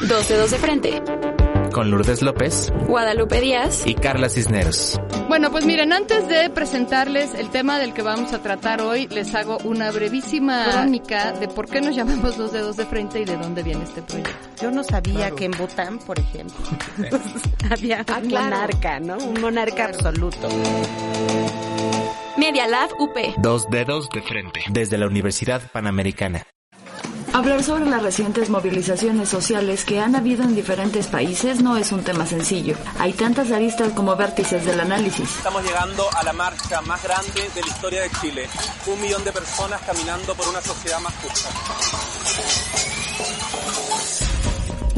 12 2 de frente. Con Lourdes López, Guadalupe Díaz y Carla Cisneros. Bueno, pues miren, antes de presentarles el tema del que vamos a tratar hoy, les hago una brevísima crónica de por qué nos llamamos los dedos de frente y de dónde viene este proyecto. Yo no sabía que en Bután, por ejemplo, había un Ah, claro. monarca, ¿no? Un monarca absoluto. Media Lab UP. Dos dedos de frente. Desde la Universidad Panamericana. Hablar sobre las recientes movilizaciones sociales que han habido en diferentes países no es un tema sencillo. Hay tantas aristas como vértices del análisis. Estamos llegando a la marcha más grande de la historia de Chile. Un millón de personas caminando por una sociedad más justa.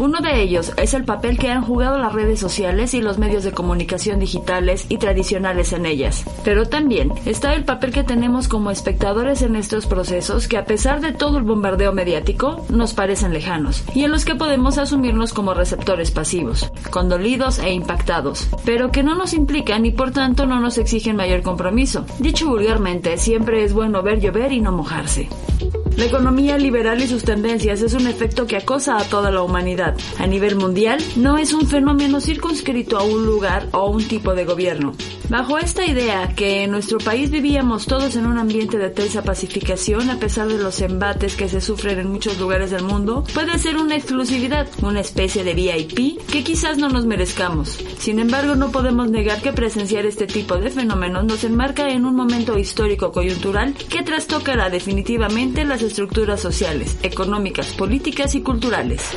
Uno de ellos es el papel que han jugado las redes sociales y los medios de comunicación digitales y tradicionales en ellas. Pero también está el papel que tenemos como espectadores en estos procesos que a pesar de todo el bombardeo mediático nos parecen lejanos y en los que podemos asumirnos como receptores pasivos, condolidos e impactados, pero que no nos implican y por tanto no nos exigen mayor compromiso. Dicho vulgarmente, siempre es bueno ver llover y no mojarse. La economía liberal y sus tendencias es un efecto que acosa a toda la humanidad. A nivel mundial, no es un fenómeno circunscrito a un lugar o un tipo de gobierno. Bajo esta idea, que en nuestro país vivíamos todos en un ambiente de tensa pacificación a pesar de los embates que se sufren en muchos lugares del mundo, puede ser una exclusividad, una especie de VIP que quizás no nos merezcamos. Sin embargo, no podemos negar que presenciar este tipo de fenómenos nos enmarca en un momento histórico coyuntural que trastocará definitivamente las estructuras sociales, económicas, políticas y culturales.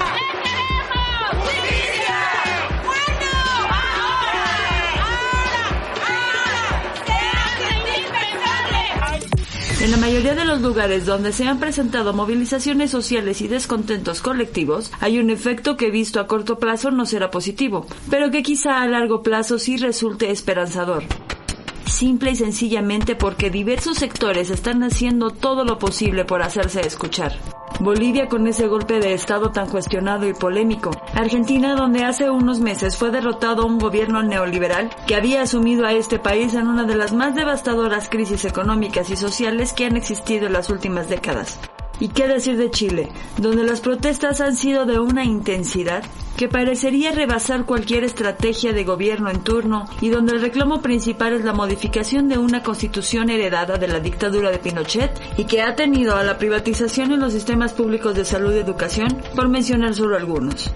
En la mayoría de los lugares donde se han presentado movilizaciones sociales y descontentos colectivos, hay un efecto que visto a corto plazo no será positivo, pero que quizá a largo plazo sí resulte esperanzador simple y sencillamente porque diversos sectores están haciendo todo lo posible por hacerse escuchar. Bolivia con ese golpe de Estado tan cuestionado y polémico. Argentina donde hace unos meses fue derrotado un gobierno neoliberal que había asumido a este país en una de las más devastadoras crisis económicas y sociales que han existido en las últimas décadas. ¿Y qué decir de Chile, donde las protestas han sido de una intensidad que parecería rebasar cualquier estrategia de gobierno en turno y donde el reclamo principal es la modificación de una constitución heredada de la dictadura de Pinochet y que ha tenido a la privatización en los sistemas públicos de salud y educación, por mencionar solo algunos?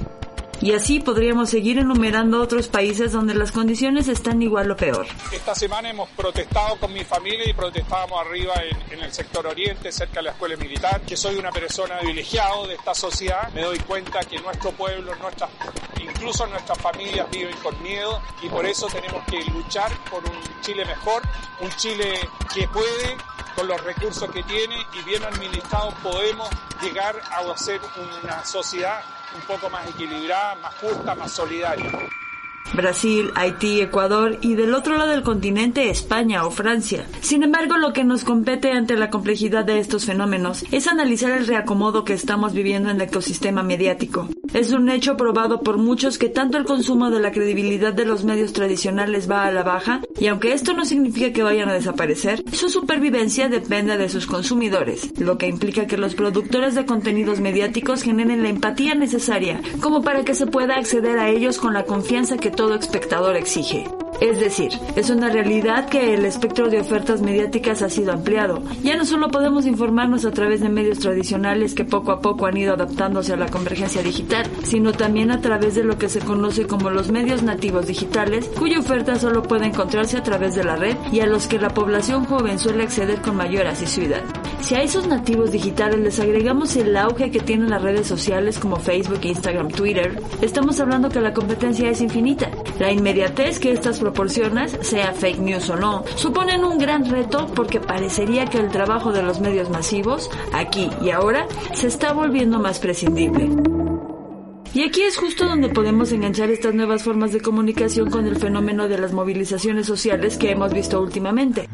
Y así podríamos seguir enumerando otros países donde las condiciones están igual o peor. Esta semana hemos protestado con mi familia y protestábamos arriba en, en, el sector oriente, cerca de la escuela militar, que soy una persona privilegiada de esta sociedad. Me doy cuenta que nuestro pueblo, nuestras, incluso nuestras familias viven con miedo y por eso tenemos que luchar por un Chile mejor, un Chile que puede con los recursos que tiene y bien administrados podemos llegar a ser una sociedad un poco más equilibrada, más justa, más solidaria. Brasil, Haití, Ecuador y del otro lado del continente España o Francia. Sin embargo, lo que nos compete ante la complejidad de estos fenómenos es analizar el reacomodo que estamos viviendo en el ecosistema mediático. Es un hecho probado por muchos que tanto el consumo de la credibilidad de los medios tradicionales va a la baja y aunque esto no significa que vayan a desaparecer, su supervivencia depende de sus consumidores, lo que implica que los productores de contenidos mediáticos generen la empatía necesaria como para que se pueda acceder a ellos con la confianza que todo espectador exige. Es decir, es una realidad que el espectro de ofertas mediáticas ha sido ampliado. Ya no solo podemos informarnos a través de medios tradicionales que poco a poco han ido adaptándose a la convergencia digital, sino también a través de lo que se conoce como los medios nativos digitales, cuya oferta solo puede encontrarse a través de la red y a los que la población joven suele acceder con mayor asiduidad. Si a esos nativos digitales les agregamos el auge que tienen las redes sociales como Facebook, Instagram, Twitter, estamos hablando que la competencia es infinita. La inmediatez que estas proporciones, sea fake news o no, suponen un gran reto porque parecería que el trabajo de los medios masivos, aquí y ahora, se está volviendo más prescindible. Y aquí es justo donde podemos enganchar estas nuevas formas de comunicación con el fenómeno de las movilizaciones sociales que hemos visto últimamente.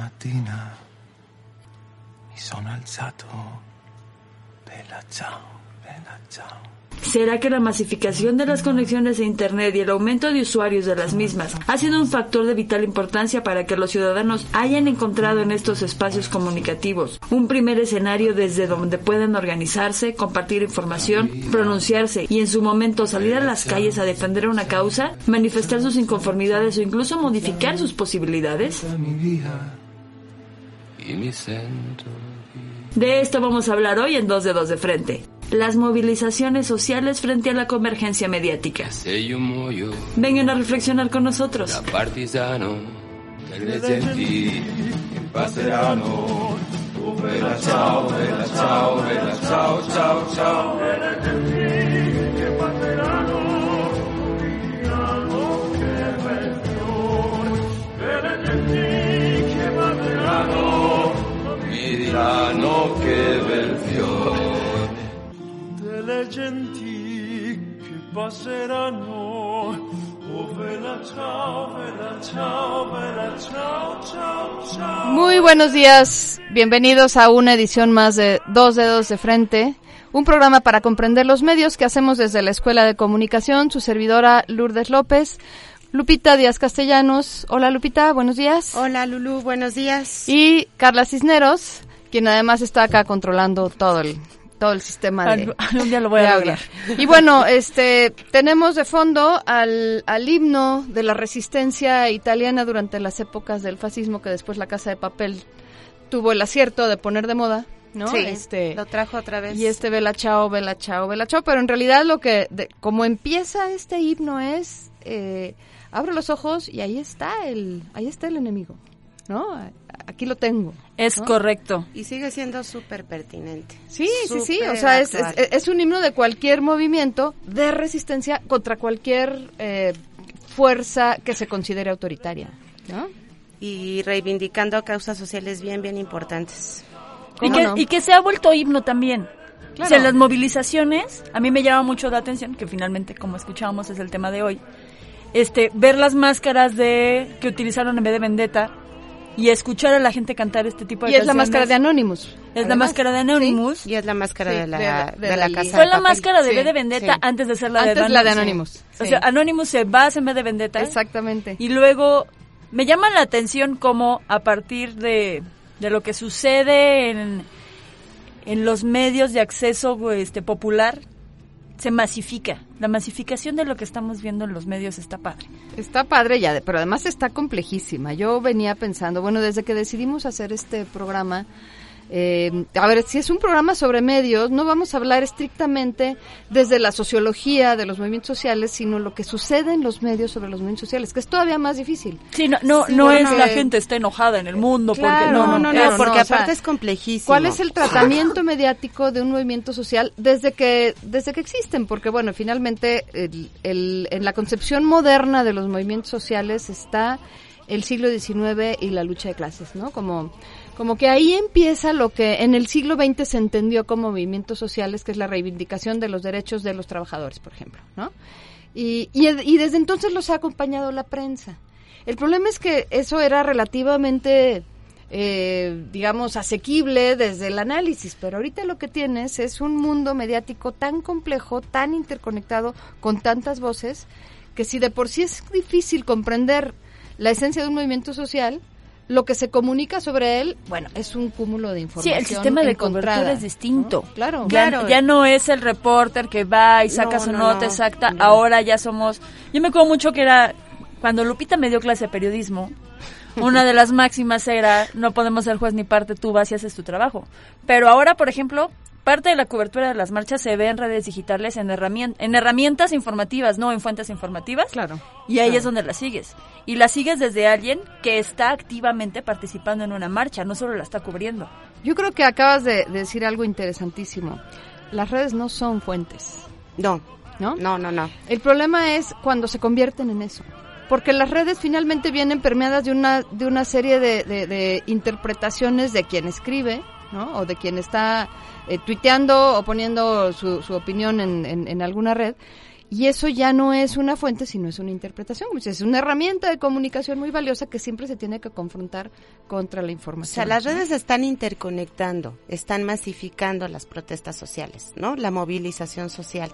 ¿Será que la masificación de las conexiones a Internet y el aumento de usuarios de las mismas ha sido un factor de vital importancia para que los ciudadanos hayan encontrado en estos espacios comunicativos un primer escenario desde donde pueden organizarse, compartir información, pronunciarse y en su momento salir a las calles a defender una causa, manifestar sus inconformidades o incluso modificar sus posibilidades? De esto vamos a hablar hoy en Dos Dedos de Frente. Las movilizaciones sociales frente a la convergencia mediática. Vengan a reflexionar con nosotros. Milano che bel fiore delle genti che passeranno oh vela ciao vela ciao vela ciao ciao ciao Muy buenos días, bienvenidos a una edición más de Dos Dedos de Frente, un programa para comprender los medios que hacemos desde la Escuela de Comunicación, su servidora Lourdes López. Lupita Díaz Castellanos. Hola Lupita, buenos días. Hola Lulu, buenos días. Y Carla Cisneros, quien además está acá controlando todo el todo el sistema de un día lo voy a lograr. Y bueno, este tenemos de fondo al, al himno de la resistencia italiana durante las épocas del fascismo que después la Casa de Papel tuvo el acierto de poner de moda. ¿no? Sí, este, lo trajo otra vez. Y este Vela Chao, Vela Chao, Vela Chao, pero en realidad lo que, de, como empieza este himno es, eh, abre los ojos y ahí está el, ahí está el enemigo, ¿no? Aquí lo tengo. Es ¿no? correcto. Y sigue siendo súper pertinente. Sí, sí, sí, o sea, es, es, es, un himno de cualquier movimiento de resistencia contra cualquier eh, fuerza que se considere autoritaria, ¿no? Y reivindicando causas sociales bien, bien importantes. Y que, no? y que, se ha vuelto himno también. Claro. O sea, las movilizaciones, a mí me llama mucho la atención, que finalmente, como escuchábamos, es el tema de hoy, este, ver las máscaras de que utilizaron en vez de Vendetta y escuchar a la gente cantar este tipo de y canciones. es la máscara de Anonymous. Es además. la máscara de Anonymous. ¿Sí? Y es la máscara sí, de, la, de, de, de la, casa Fue de la máscara de sí, B de Vendetta antes de ser la antes de Anonymous. la de Anonymous. O sea, Anonymous se basa en B de Vendetta. Exactamente. Y luego me llama la atención cómo a partir de, de lo que sucede en, en los medios de acceso este, popular, se masifica. La masificación de lo que estamos viendo en los medios está padre. Está padre ya, pero además está complejísima. Yo venía pensando, bueno, desde que decidimos hacer este programa, eh, a ver, si es un programa sobre medios, no vamos a hablar estrictamente desde la sociología de los movimientos sociales, sino lo que sucede en los medios sobre los movimientos sociales, que es todavía más difícil. Sí, no, no, sí, no es la gente está enojada en el mundo, claro, porque no, no, no, claro, porque no, aparte o sea, es complejísimo. ¿Cuál es el tratamiento mediático de un movimiento social desde que desde que existen? Porque bueno, finalmente el, el, en la concepción moderna de los movimientos sociales está el siglo XIX y la lucha de clases, ¿no? Como como que ahí empieza lo que en el siglo XX se entendió como movimientos sociales, que es la reivindicación de los derechos de los trabajadores, por ejemplo, ¿no? Y, y, desde entonces los ha acompañado la prensa. El problema es que eso era relativamente, eh, digamos, asequible desde el análisis, pero ahorita lo que tienes es un mundo mediático tan complejo, tan interconectado, con tantas voces, que si de por sí es difícil comprender la esencia de un movimiento social, lo que se comunica sobre él, bueno, es un cúmulo de información. Sí, el sistema de cobertura es distinto. ¿no? Claro, ya, claro. Ya no es el reporter que va y saca no, su no, nota no, exacta. Ahora ya somos. Yo me acuerdo mucho que era cuando Lupita me dio clase de periodismo, una de las máximas era no podemos ser juez ni parte, tú vas y haces tu trabajo. Pero ahora, por ejemplo, parte de la cobertura de las marchas se ve en redes digitales, en, en herramientas informativas, no en fuentes informativas. Claro. Y ahí Claro. es donde la sigues. Y la sigues desde alguien que está activamente participando en una marcha, no solo la está cubriendo. Yo creo que acabas de, de decir algo interesantísimo. Las redes no son fuentes. No. ¿No? No, no, no. El problema es cuando se convierten en eso. Porque las redes finalmente vienen permeadas de una, de una serie de, de- de interpretaciones de quien escribe, ¿no? O de quien está eh, tuiteando o poniendo su, su opinión en, en- en alguna red. Y eso ya no es una fuente, sino es una interpretación. Dices, Es una herramienta de comunicación muy valiosa que siempre se tiene que confrontar contra la O información. sea, las redes están interconectando, están masificando las protestas sociales, ¿no? La movilización social.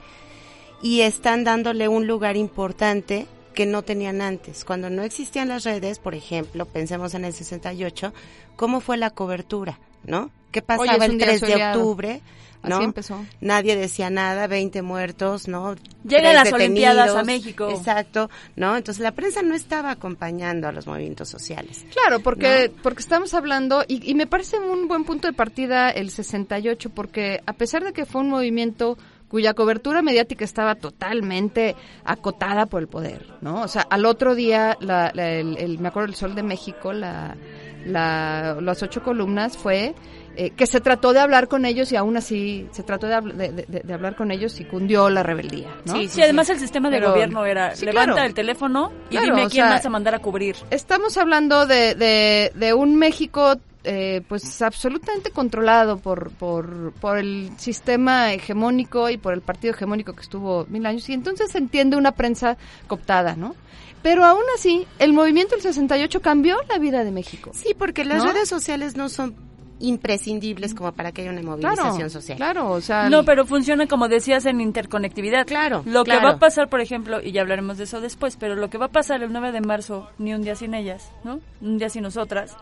Y están dándole un lugar importante que no tenían antes. Cuando no existían las redes, por ejemplo, pensemos en el 68, ¿cómo fue la cobertura, no? ¿Qué pasaba el día 3 de octubre? ¿no? Así empezó. Nadie decía nada, 20 muertos, ¿no? Llegan las Olimpiadas a. México. Exacto, ¿no? Entonces la prensa no estaba acompañando a los movimientos sociales. Claro, porque, porque estamos hablando, y, y me parece un buen punto de partida el 68, porque a pesar de que fue un movimiento cuya cobertura mediática estaba totalmente acotada por el poder, ¿no? O sea, al otro día, la, la- el, el- me acuerdo, el Sol de México, la, la, las ocho columnas fue eh, que se trató de hablar con ellos y aún así se trató de, habl- de, de- de hablar con ellos y cundió la rebeldía, ¿no? Sí, sí, además el sistema de Pero- gobierno era Sí, levanta claro. el teléfono y Claro, dime o quién sea, vas a mandar a cubrir. Estamos hablando de, de, de un México eh, pues absolutamente controlado por, por, por el sistema hegemónico y por el partido hegemónico que estuvo mil años y entonces se entiende una prensa cooptada, ¿no? Pero aún así, el movimiento del 68 cambió la vida de México. Sí, porque las ¿No? redes sociales no son imprescindibles como para que haya una movilización Claro, social. claro, o sea... No, pero funciona como decías en interconectividad. Claro. Lo que va a pasar, por ejemplo, y ya hablaremos de eso después, pero lo que va a pasar el 9 de marzo, ni un día sin ellas, ¿no? Un día sin nosotras,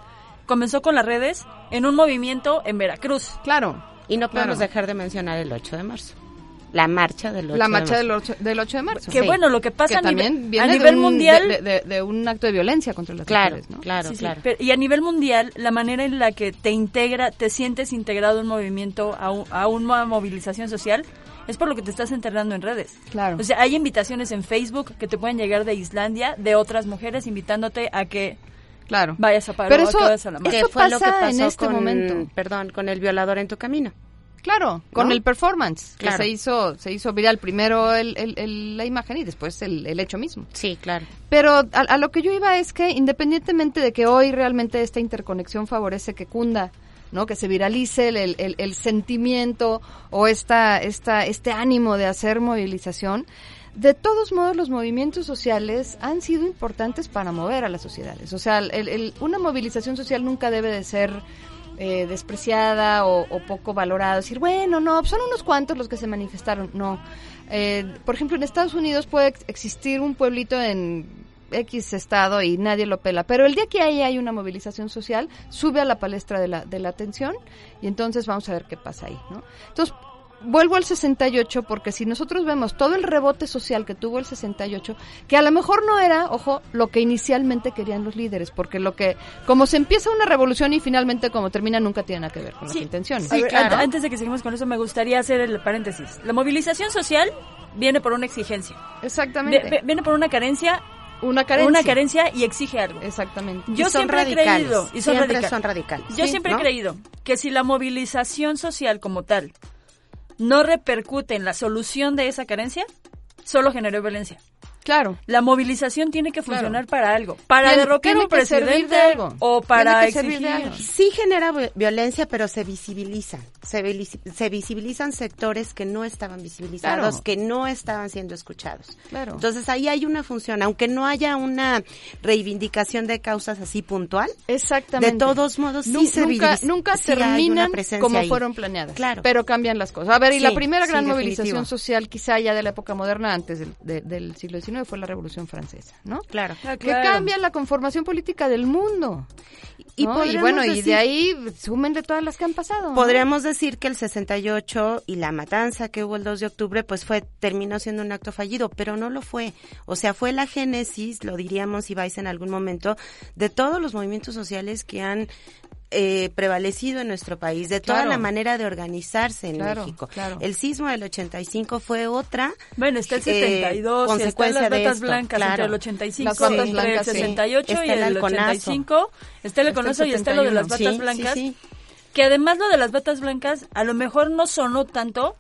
comenzó con las redes en un movimiento en Veracruz. Claro. Y no podemos Claro. dejar de mencionar el 8 de marzo. La marcha del 8 La de marcha marzo. del 8, del 8 de marzo. Que bueno, lo que pasa Que a nivel, también a viene de nivel un- mundial... De, de- de un acto de violencia contra las Claro, mujeres, ¿no? claro, Sí, sí, claro. pero- y a nivel mundial, la manera en la que te integra, te sientes integrado a un movimiento, a, un- a una movilización social, es por lo que te estás enterrando en redes. Claro. O sea, hay invitaciones en Facebook que te pueden llegar de Islandia, de otras mujeres invitándote a que Claro. vayas a paro, Pero a eso- a la marcha. eso ¿Qué fue lo que pasa pasó en este con, momento. Perdón, con el violador en tu camino. Claro, con ¿No? el performance, Claro. que se hizo, se hizo viral primero el, el- el- la imagen y después el, el hecho mismo. Sí, claro. Pero a, a lo que yo iba es que independientemente de que hoy realmente esta interconexión favorece que cunda, ¿no? Que se viralice el, sentimiento o esta, esta, este ánimo de hacer movilización, de todos modos los movimientos sociales han sido importantes para mover a las sociedades. O sea, una movilización social nunca debe de ser eh, despreciada o, o poco valorada. Decir, bueno, no, son unos cuantos los que se manifestaron. No. Eh, por ejemplo, en Estados Unidos puede ex- existir un pueblito en X estado y nadie lo pela, pero el día que ahí hay una movilización social, sube a la palestra de la, de la atención y entonces vamos a ver qué pasa ahí, ¿no? Entonces, vuelvo al 68 porque si nosotros vemos todo el rebote social que tuvo el 68, que a lo mejor no era, ojo, lo que inicialmente querían los líderes, porque lo que, como se empieza una revolución y finalmente como termina, nunca tiene nada que ver con Sí. las intenciones. Ver, an- Antes de que seguimos con eso, me gustaría hacer el paréntesis. La movilización social viene por una exigencia. Exactamente. Viene por una carencia, una carencia. una carencia y exige algo. Exactamente. Yo Y son siempre he creído, y son siempre radicales. son radicales. Yo Sí, siempre ¿no? he creído que si la movilización social como tal no repercute en la solución de esa carencia, solo generó violencia. Claro. La movilización tiene que Claro. funcionar para algo, para derrocar un que servir presidente de algo. o para Tiene que servir de exigir. algo. Sí genera vi- violencia, pero se visibilizan. Se, visibilizan sectores que no estaban visibilizados, Claro. que no estaban siendo escuchados. Claro. Entonces ahí hay una función, aunque no haya una reivindicación de causas así puntual. Exactamente. De todos modos, sí se nunca, visibiliza- nunca sí terminan como ahí. fueron planeadas. Claro. Pero cambian las cosas. A ver, y la primera gran definitivo. movilización social, quizá ya de la época moderna, antes del, de- del siglo XIX, XIX fue la Revolución Francesa, ¿no? Claro. Que claro. cambia la conformación política del mundo. Y ¿no? Y, podríamos bueno, y de ahí súmenle todas las que han pasado. ¿no? Podríamos decir que el 68 y la matanza que hubo el 2 de octubre, pues fue, terminó siendo un acto fallido, pero no lo fue. O sea, fue la génesis, lo diríamos si vais en algún momento, de todos los movimientos sociales que han eh, prevalecido en nuestro país, de toda Claro. la manera de organizarse en Claro, México. claro. El sismo del 85 fue otra. Bueno, está el eh, 72, y están consecuencia las de batas esto, blancas claro. entre el 85, Las batas blancas, el sí. 68 Está y el el halconazo. 85. Está el Está el halconazo y está lo de las 71. batas Sí, blancas. sí, sí. Que además lo de las batas blancas a lo mejor no sonó tanto,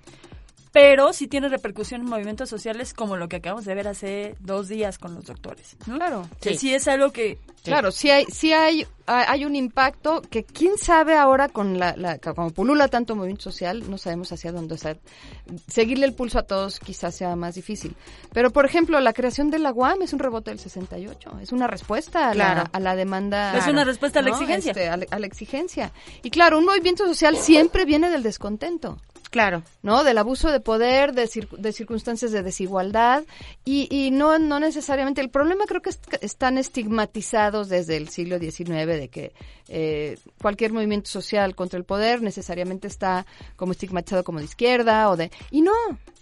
pero sí tiene repercusión en movimientos sociales como lo que acabamos de ver hace dos días con los doctores. ¿no? Claro. Que sí es algo que... Claro, sí hay, sí hay, hay un impacto que quién sabe ahora con la, la como pulula tanto movimiento social, no sabemos hacia dónde, o sea, seguirle el pulso a todos quizás sea más difícil. Pero por ejemplo, la creación de la UAM es un rebote del 68, es una respuesta a, Claro. la, a la demanda. Es una respuesta a la exigencia. Este, a, la, a la exigencia. Y claro, un movimiento social siempre viene del descontento. Claro. ¿no? Del abuso de poder, de, cir- de circunstancias de desigualdad y, y no, no necesariamente. El problema creo que es que están estigmatizados desde el siglo XIX de que eh, cualquier movimiento social contra el poder necesariamente está como estigmatizado como de izquierda o de... Y no,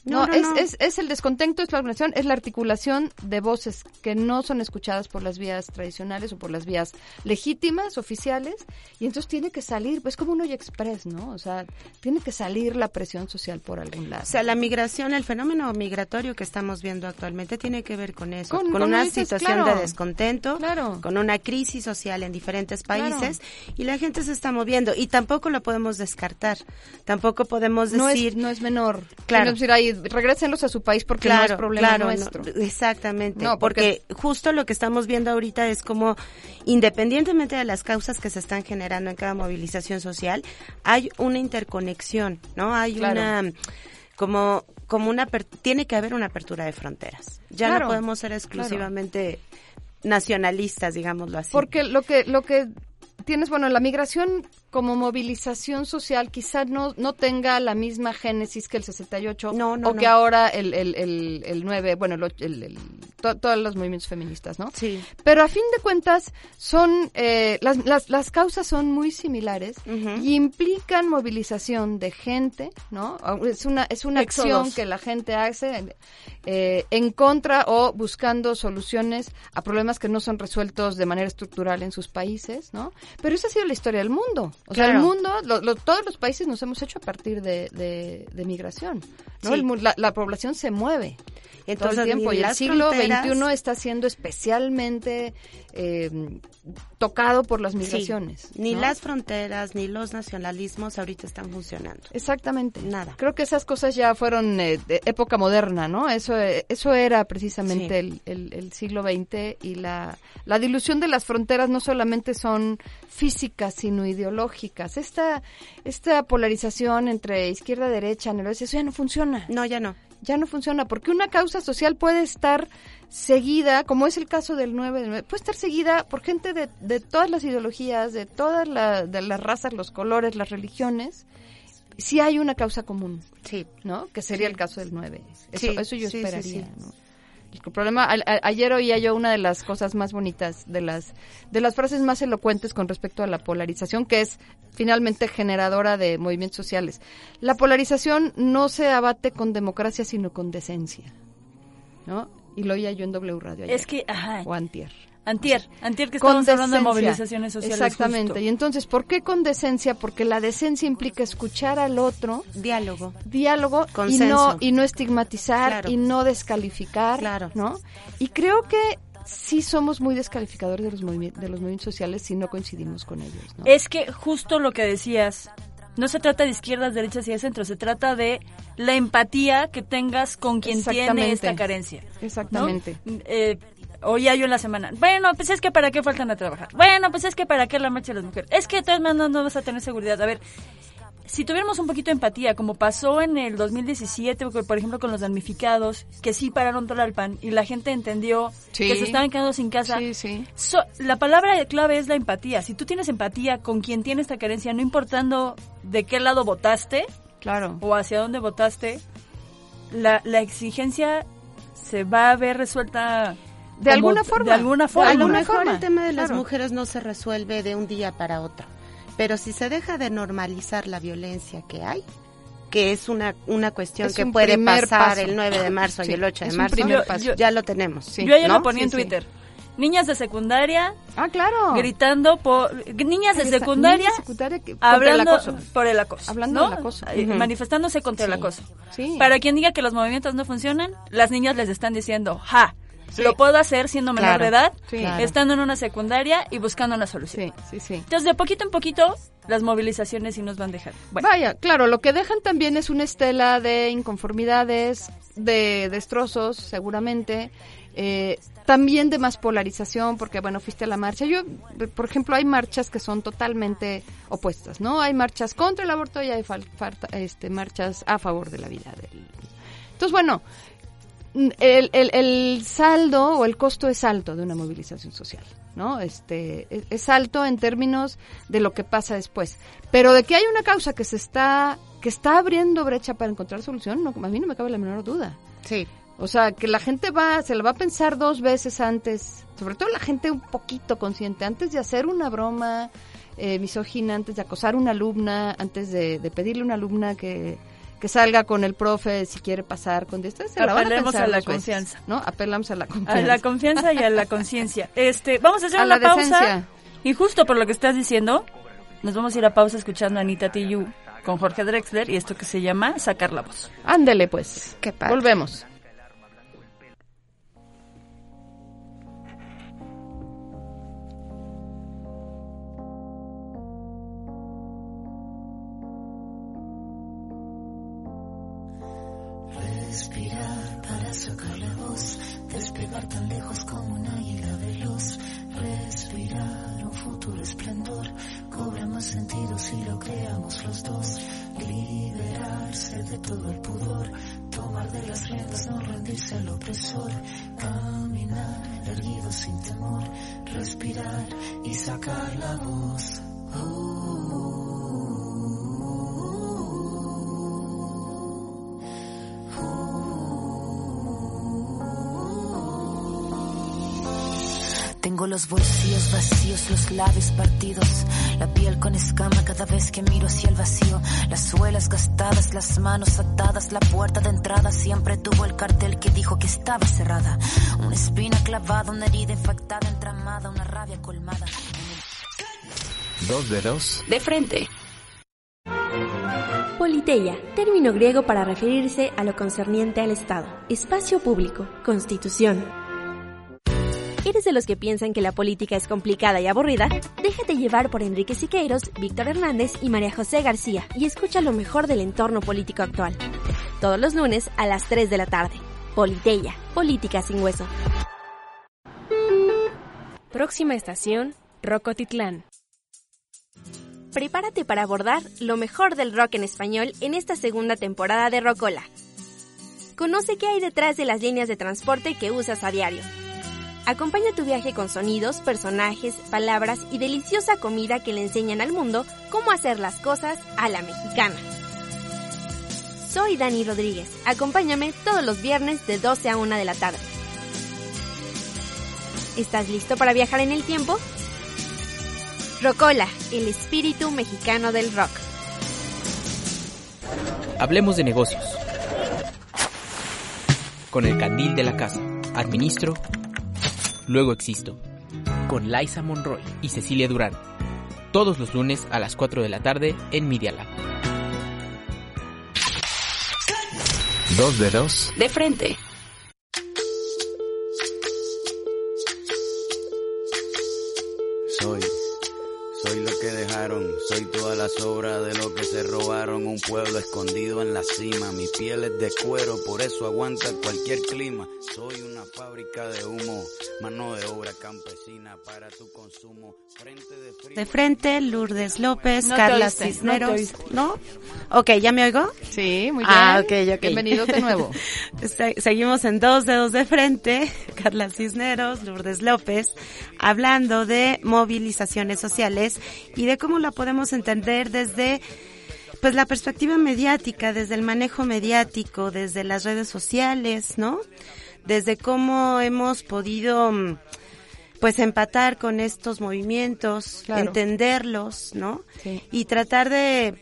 no, es, no. Es, es el descontento, es la organización, es la articulación de voces que no son escuchadas por las vías tradicionales o por las vías legítimas, oficiales, y entonces tiene que salir, pues como un hoy express, ¿no? O sea, tiene que salir la presión social por algún lado. O sea, la migración, el fenómeno migratorio que estamos viendo actualmente tiene que ver con eso, Con- con, con una dices, situación claro. de descontento, Claro. con una crisis social en diferentes Claro. países y la gente se está moviendo y tampoco lo podemos descartar. Tampoco podemos no decir es, no es menor. Claro. No es decir, ahí, regrésenlos a su país porque no es problema claro, nuestro. no, exactamente. No, porque, porque- justo lo que estamos viendo ahorita es como, independientemente de las causas que se están generando en cada movilización social, hay una interconexión, ¿no? Hay Claro. una como como una tiene que haber una apertura de fronteras. Ya Claro, no podemos ser exclusivamente nacionalistas, digámoslo así. Porque lo que, lo que tienes, bueno, la migración como movilización social quizá no, no tenga la misma génesis que el 68 No, no, o que ahora el, el, el, el 9, bueno, el, och- el- el- to- todos los movimientos feministas, ¿no? Sí. Pero a fin de cuentas son eh, las, las, las causas son muy similares y implican movilización de gente, ¿no? Es una es una acción que la gente hace eh, en contra o buscando soluciones a problemas que no son resueltos de manera estructural en sus países, ¿no? Pero esa ha sido la historia del mundo. O sea, el mundo, lo- lo- todos los países nos hemos hecho a partir de, de, de migración, ¿no? Sí. El la, la población se mueve todo Entonces, el tiempo y el siglo fronteras- XXI está siendo especialmente eh, tocado por las Sí. migraciones. Ni ¿no? las fronteras ni los nacionalismos ahorita están funcionando. Exactamente. Nada. Creo que esas cosas ya fueron eh, de época moderna, ¿no? Eso, eh, eso era precisamente Sí. el, el- el siglo XX y la, la dilución de las fronteras no solamente son físicas, sino ideológicas. Esta, esta polarización entre izquierda y derecha, en el oeste, eso ya no funciona. No, ya no. Ya no funciona, porque una causa social puede estar seguida, como es el caso del 9 del 9, puede estar seguida por gente de, de todas las ideologías, de todas la- de las razas, los colores, las religiones, si hay una causa común, Sí. ¿no? Que sería el caso del 9. Eso, Sí, eso yo sí, esperaría. El problema, a- a- ayer oía yo una de las cosas más bonitas, de las, de las frases más elocuentes con respecto a la polarización, que es finalmente generadora de movimientos sociales. La polarización no se abate con democracia, sino con decencia, ¿no? Y lo oía yo en W Radio ayer, Es que, ajá, o antier. antier, antier que estamos hablando de movilizaciones sociales. Exactamente. justo. Y entonces, ¿por qué con decencia? Porque la decencia implica escuchar al otro, Diálogo. diálogo y Consenso. no y no estigmatizar Claro. y no descalificar, Claro. ¿no? Y creo que sí somos muy descalificadores de los de los movimientos sociales si no coincidimos con ellos, ¿no? Es que justo lo que decías, no se trata de izquierdas, derechas y de centro, se trata de la empatía que tengas con quien tiene esta carencia. ¿no? Exactamente. Eh, oía yo en la semana, bueno, pues es que para qué faltan a trabajar, bueno, pues es que para qué la marcha de las mujeres, es que de todas maneras no vas a tener seguridad. A ver, si tuviéramos un poquito de empatía, como pasó en el 2017, por por ejemplo, con los damnificados, que sí pararon Tlalpan y la gente entendió Sí. que se estaban quedando sin casa. Sí, sí. So- la palabra clave es la empatía. Si tú tienes empatía con quien tiene esta carencia, no importando de qué lado votaste Claro. o hacia dónde votaste, la, la exigencia se va a ver resuelta de alguna forma. De alguna forma. A lo mejor el tema de las mujeres no se resuelve de un día para otro, pero si se deja de normalizar la violencia que hay, que es una, una cuestión que puede pasar el 9 de marzo y el 8 de marzo, ya lo tenemos. yo ya lo ponía en Twitter. Niñas de secundaria. Ah, claro. Gritando por niñas de secundaria, hablando por el acoso, hablando del acoso, eh, manifestándose contra el acoso. Para quien diga que los movimientos no funcionan, las niñas les están diciendo, "Ja, lo puedo hacer siendo menor de edad, estando en una secundaria y buscando una solución." Sí, sí, sí. Entonces, de poquito en poquito las movilizaciones sí nos van dejando. Bueno. Vaya, claro, lo que dejan también es una estela de inconformidades, de destrozos, seguramente. Eh, también de más polarización, porque bueno, fuiste a la marcha. Yo, por ejemplo, hay marchas que son totalmente opuestas, ¿no? Hay marchas contra el aborto y hay este, marchas a favor de la vida. Entonces, bueno, el, el, el, saldo o el costo es alto de una movilización social, ¿no? Este, es, alto en términos de lo que pasa después. Pero de que hay una causa que se está, que está abriendo brecha para encontrar solución, no, a mí no me cabe la menor duda. Sí. O sea, que la gente va, se lo va a pensar dos veces antes, sobre todo la gente un poquito consciente, antes de hacer una broma eh, misógina, antes de acosar a una alumna, antes de, pedirle a una alumna que, que salga con el profe si quiere pasar con esto. Se Apelemos a, la confianza. ¿no? Apelamos a la confianza. A la confianza y a la conciencia. Este, vamos a hacer una pausa. Y justo por lo que estás diciendo, nos vamos a ir a pausa escuchando a Anita Tiyu con Jorge Drexler y esto que se llama Sacar la voz. Ándele pues. Qué Volvemos. Los bolsillos vacíos, los labios partidos, la piel con escama cada vez que miro hacia el vacío, las suelas gastadas, las manos atadas, la puerta de entrada siempre tuvo el cartel que dijo que estaba cerrada. Una espina clavada, una herida infectada, entramada, una rabia colmada. Dos dedos. De frente. Politeia, término griego para referirse a lo concerniente al Estado, espacio público, constitución. ¿Eres de los que piensan que la política es complicada y aburrida? Déjate llevar por Enrique Siqueiros, Víctor Hernández y María José García y escucha lo mejor del entorno político actual. Todos los lunes a las 3 de la tarde. Politeia, política sin hueso. Próxima estación, Rocotitlán. Prepárate para abordar lo mejor del rock en español en esta segunda temporada de Rocola. Conoce qué hay detrás de las líneas de transporte que usas a diario Acompaña tu viaje con sonidos, personajes, palabras y deliciosa comida que le enseñan al mundo cómo hacer las cosas a la mexicana. Soy Dani Rodríguez. Acompáñame todos los viernes de 12 a 1 de la tarde. ¿Estás listo para viajar en el tiempo? Rocola, el espíritu mexicano del rock. Hablemos de negocios. Con el candil de la casa. Administro Luego existo, con Liza Monroy y Cecilia Durán, todos los lunes a las 4 de la tarde en Media Lab. Dos dedos. De frente. Soy soy dejaron, soy toda la sobra de lo que se robaron. Un pueblo escondido en la cima, mi piel es de cuero, por eso aguanta cualquier clima. Soy una fábrica de humo, mano de obra campesina para tu consumo. Frente de, frío. de frente, Lourdes López, Carla Cisneros. No, Ok, ¿ya me oigo? Sí, muy ah, bien. Ah, ok, ok. Bienvenido de nuevo. Seguimos en dos dedos de frente, Carla Cisneros, Lourdes López, hablando de movilizaciones sociales y de cómo la podemos entender desde pues la perspectiva mediática, desde el manejo mediático, desde las redes sociales, ¿no? desde cómo hemos podido mm, pues empatar con estos movimientos, entenderlos, ¿no? Y tratar de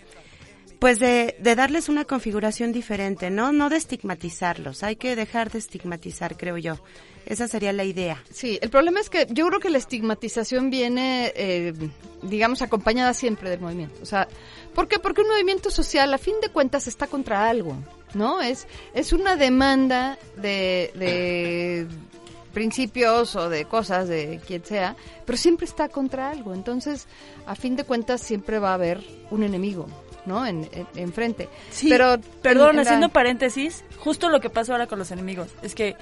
pues de, de, darles una configuración diferente, ¿no? No de estigmatizarlos, hay que dejar de estigmatizar, creo yo. Esa sería la idea. Sí, el problema es que yo creo que la estigmatización viene, eh, digamos, acompañada siempre del movimiento. O sea, ¿por qué? Porque un movimiento social, a fin de cuentas, está contra algo, ¿no? Es, es una demanda de, de principios o de cosas de quien sea, pero siempre está contra algo. Entonces, a fin de cuentas, siempre va a haber un enemigo. ¿No? En, frente. Sí, pero perdón, haciendo paréntesis, justo lo que pasa ahora con los enemigos es que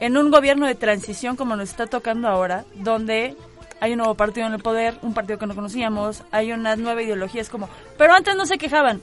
en un gobierno de transición como nos está tocando ahora, donde hay un nuevo partido en el poder, un partido que no conocíamos, hay una nueva ideología, es como, pero antes no se quejaban,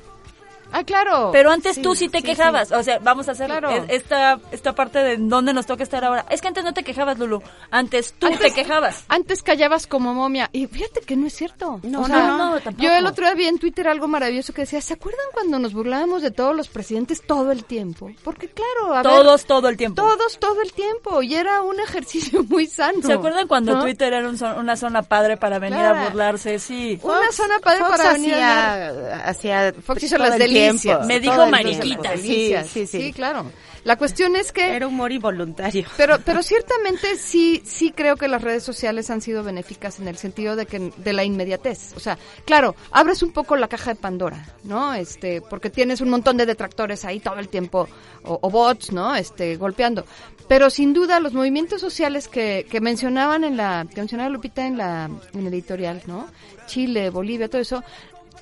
Ah, claro. Pero antes tú sí te quejabas. O sea, vamos a hacer esta, esta parte de donde nos toca estar ahora. Es que antes no te quejabas, Lulu. Antes tú te quejabas. Antes callabas como momia. Y fíjate que no es cierto. No, no, no, tampoco. Yo el otro día vi en Twitter algo maravilloso que decía, ¿se acuerdan cuando nos burlábamos de todos los presidentes todo el tiempo? Porque claro, a Todos todo el tiempo. Todos todo el tiempo. Y era un ejercicio muy sano. ¿Se acuerdan cuando Twitter era una zona padre para venir a burlarse? Sí. una zona padre para venir a... Hacia, Fox hizo las delicias. Me dijo mariquita. Sí, sí, sí, claro. La cuestión es que era humor involuntario. Pero pero ciertamente sí sí creo que las redes sociales han sido benéficas en el sentido de que de la inmediatez. O sea, claro, abres un poco la caja de Pandora, ¿no? Este, porque tienes un montón de detractores ahí todo el tiempo o, bots, ¿no? Este, golpeando. Pero sin duda los movimientos sociales que, que mencionaban en la que mencionaba Lupita en la en el editorial, ¿no? Chile, Bolivia, todo eso,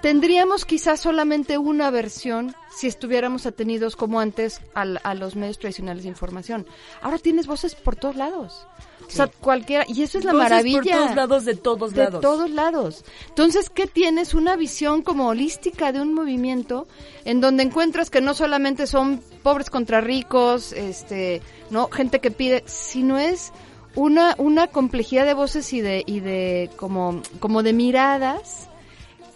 Tendríamos quizás solamente una versión si estuviéramos atenidos como antes a los medios tradicionales de información. Ahora tienes voces por todos lados. O sea, cualquiera, y eso es la maravilla. por todos lados, de todos lados. De todos lados. Entonces, ¿qué tienes? Una visión como holística de un movimiento en donde encuentras que no solamente son pobres contra ricos, este, no, gente que pide, sino es una, una complejidad de voces y de, y de, como, como de miradas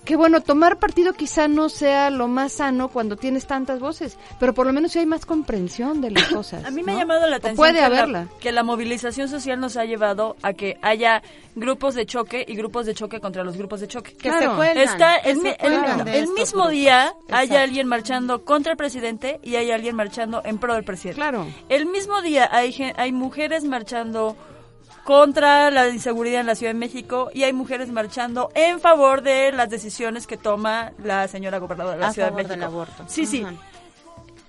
que bueno, tomar partido quizá no sea lo más sano cuando tienes tantas voces, pero por lo menos si hay más comprensión de las cosas. a mí me ha llamado la atención puede que, haberla. La, que la movilización social nos ha llevado a que haya grupos de choque y grupos de choque contra los grupos de choque. Que se cuelgan, Está el, mismo día hay alguien marchando contra el presidente y hay alguien marchando en pro del presidente. Claro. El mismo día hay, hay mujeres marchando contra la inseguridad en la Ciudad de México y hay mujeres marchando en favor de las decisiones que toma la señora gobernadora de la Ciudad de México. Del aborto. Sí, sí.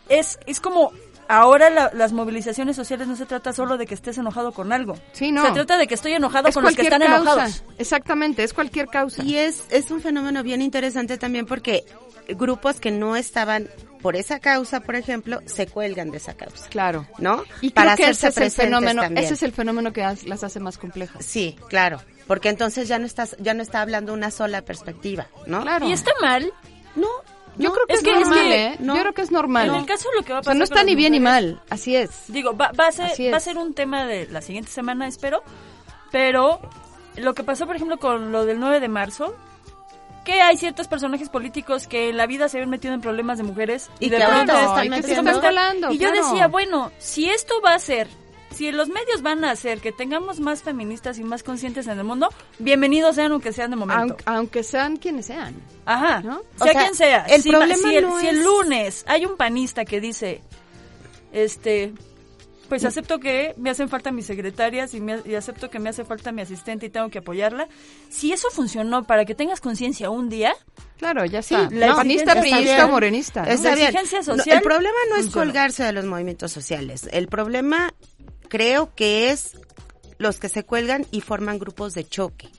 Es, es como ahora las movilizaciones sociales no se trata solo de que estés enojado con algo. Sí, no. Se trata de que estoy enojado con los que están enojados. Exactamente, es cualquier causa. Y es, es un fenómeno bien interesante también porque grupos que no estaban por esa causa, por ejemplo, se cuelgan de esa causa. Claro. ¿No? Y Para creo que ese es el fenómeno, ese es el fenómeno que las hace más complejas. Sí, claro, porque entonces ya no estás ya no está hablando una sola perspectiva, ¿no? Claro. ¿Y está mal? No, yo creo que es, normal, ¿eh? Yo creo que es normal. En el caso lo que va a pasar no está ni bien ni mal, así es. Digo, va, va, a ser, va a ser un tema de la siguiente semana, espero, pero lo que pasó, por ejemplo, con lo del 9 de marzo, que hay ciertos personajes políticos que en la vida se habían metido en problemas de mujeres y, de pronto están y yo decía bueno si esto va a ser si los medios van a hacer que tengamos más feministas y más conscientes en el mundo, bienvenidos sean aunque sean de momento. Aunque, sean quienes sean. Ajá. ¿no? Sea, quien sea. El problema si, el, si el lunes hay un panista que dice, este, pues acepto que me hacen falta mis secretarias y, me, acepto que me hace falta mi asistente y tengo que apoyarla. Si eso funcionó para que tengas conciencia un día, Claro, ya sí. La panista, priista o morenista. La exigencia social. el problema no es colgarse de los movimientos sociales. El problema creo que es los que se cuelgan y forman grupos de choque.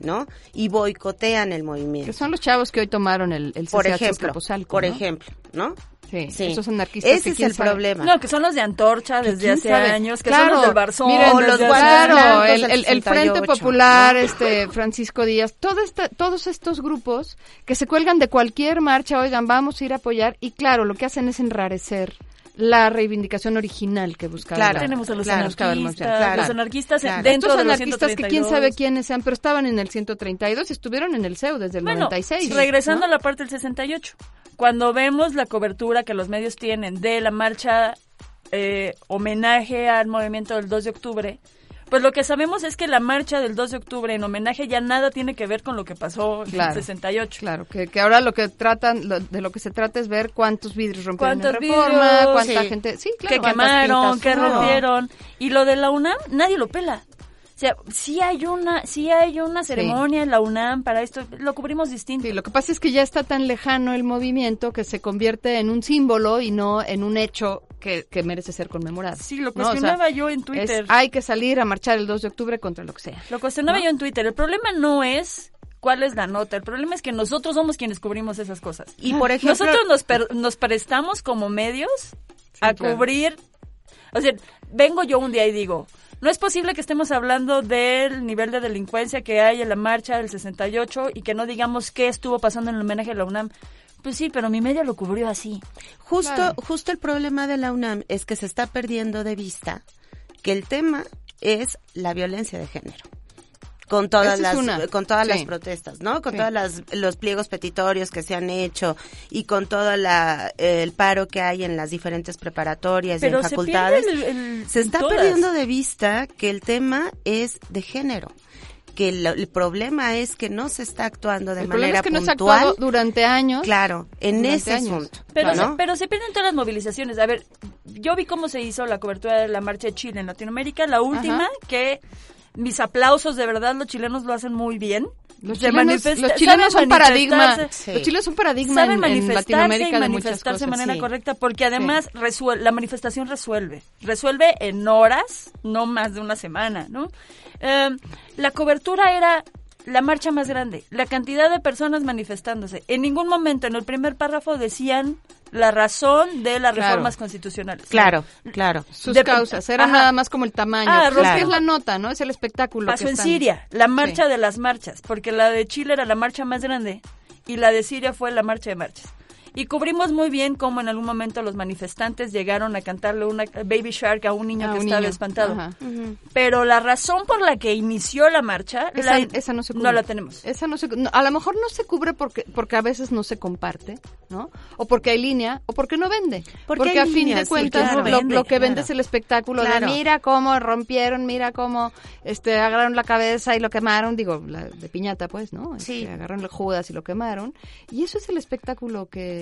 ¿no? Y boicotean el movimiento. Que son los chavos que hoy tomaron el, el por ejemplo, por ejemplo, ¿no? Sí, esos anarquistas. Ese es el problema. No, que son los de Antorcha desde hace años, que son los del Barzón. los claro, el, el, Frente Popular, este Francisco Díaz, todo esta, todos estos grupos que se cuelgan de cualquier marcha, oigan, vamos a ir a apoyar, y claro, lo que hacen es enrarecer la reivindicación original que buscaba. Claro, tenemos a los anarquistas, los anarquistas dentro de los anarquistas que quién sabe quiénes sean, pero estaban en el 132 y estuvieron en el CEU desde el 96. Regresando a la parte del 68 cuando vemos la cobertura que los medios tienen de la marcha eh, homenaje al movimiento del 2 de octubre, pues lo que sabemos es que la marcha del 2 de octubre en homenaje ya nada tiene que ver con lo que pasó en el 68. Claro, que, que ahora lo que tratan, de lo que se trata es ver cuántos vidrios rompieron en reforma, cuánta gente, sí, claro, que quemaron, que rompieron. Y lo de la UNAM, nadie lo pela. O sea, sí hay una, sí hay una ceremonia en la UNAM para esto, lo cubrimos distinto. Sí, lo que pasa es que ya está tan lejano el movimiento que se convierte en un símbolo y no en un hecho que, merece ser conmemorado. Sí, lo cuestionaba yo en Twitter. hay que salir a marchar el 2 de octubre contra lo que sea. Lo cuestionaba yo en Twitter. El problema no es cuál es la nota. El problema es que nosotros somos quienes cubrimos esas cosas. Y por ejemplo, nosotros nos, nos prestamos como medios a cubrir. O sea, vengo yo un día y digo, no es posible que estemos hablando del nivel de delincuencia que hay en la marcha del 68 y que no digamos qué estuvo pasando en el homenaje a la UNAM. Pues sí, pero mi media lo cubrió así. Justo, justo el problema de la UNAM es que se está perdiendo de vista que el tema es la violencia de género con todas las con todas las protestas, ¿no? Con todos los pliegos petitorios que se han hecho y con todo la, el paro que hay en las diferentes preparatorias y en facultades. Se, está perdiendo de vista que el tema es de género que el, problema es que no se está actuando de manera es que No se ha actuado durante años. Claro, en ese asunto. Pero, se, pero se pierden todas las movilizaciones. A ver, yo vi cómo se hizo la cobertura de la marcha de Chile en Latinoamérica, la última que mis aplausos, de verdad, los chilenos lo hacen muy bien. Los chilenos, los chilenos son paradigma. Los chilenos son paradigma en, en, Latinoamérica de manifestarse de manera correcta porque además la manifestación resuelve. Resuelve en horas, no más de una semana, ¿no? Eh, la cobertura era la marcha más grande, la cantidad de personas manifestándose. En ningún momento en el primer párrafo decían la razón de las reformas constitucionales. Claro, claro. Sus causas, era nada más como el tamaño. Ah, es la nota, ¿no? Es el espectáculo. Pasó en Siria, la marcha de las marchas, porque la de Chile era la marcha más grande y la de Siria fue la marcha de marchas. Y cubrimos muy bien cómo en algún momento los manifestantes llegaron a cantarle una Baby Shark a un niño que estaba espantado. Pero la razón por la que inició la marcha, esa, no, se no la tenemos. Esa no se, a lo mejor no se cubre porque, porque a veces no se comparte, ¿no? O porque hay línea, o porque no vende. Porque, a fin de cuentas lo, que vende es el espectáculo de mira cómo rompieron, mira cómo este agarraron la cabeza y lo quemaron, digo, de piñata pues, ¿no? Sí. Este, agarraron el Judas y lo quemaron. Y eso es el espectáculo que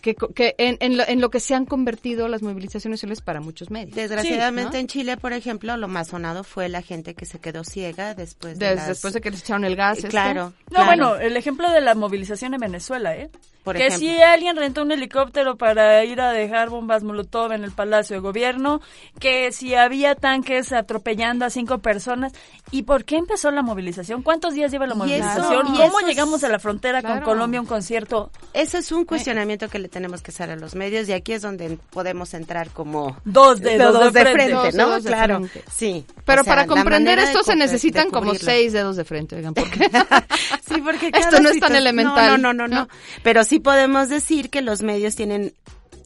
que, en, lo, que se han convertido las movilizaciones sociales para muchos medios. Desgraciadamente en Chile, por ejemplo, lo más sonado fue la gente que se quedó ciega después de, después de que les echaron el gas. Claro. No, bueno, el ejemplo de la movilización en Venezuela, ¿eh? que si alguien rentó un helicóptero para ir a dejar bombas molotov en el Palacio de Gobierno, que si había tanques atropellando a cinco personas. ¿Y por qué empezó la movilización? ¿Cuántos días lleva la movilización? ¿Cómo llegamos a la frontera con Colombia un concierto? Eso es un cuestionamiento que le tenemos que hacer a los medios y aquí es donde podemos entrar como dos dedos, de, frente, ¿no? claro, sí. Pero para comprender esto se necesitan como seis dedos de frente, oigan, porque sí, porque esto no es tan elemental. No, no, no, no, Pero sí podemos decir que los medios tienen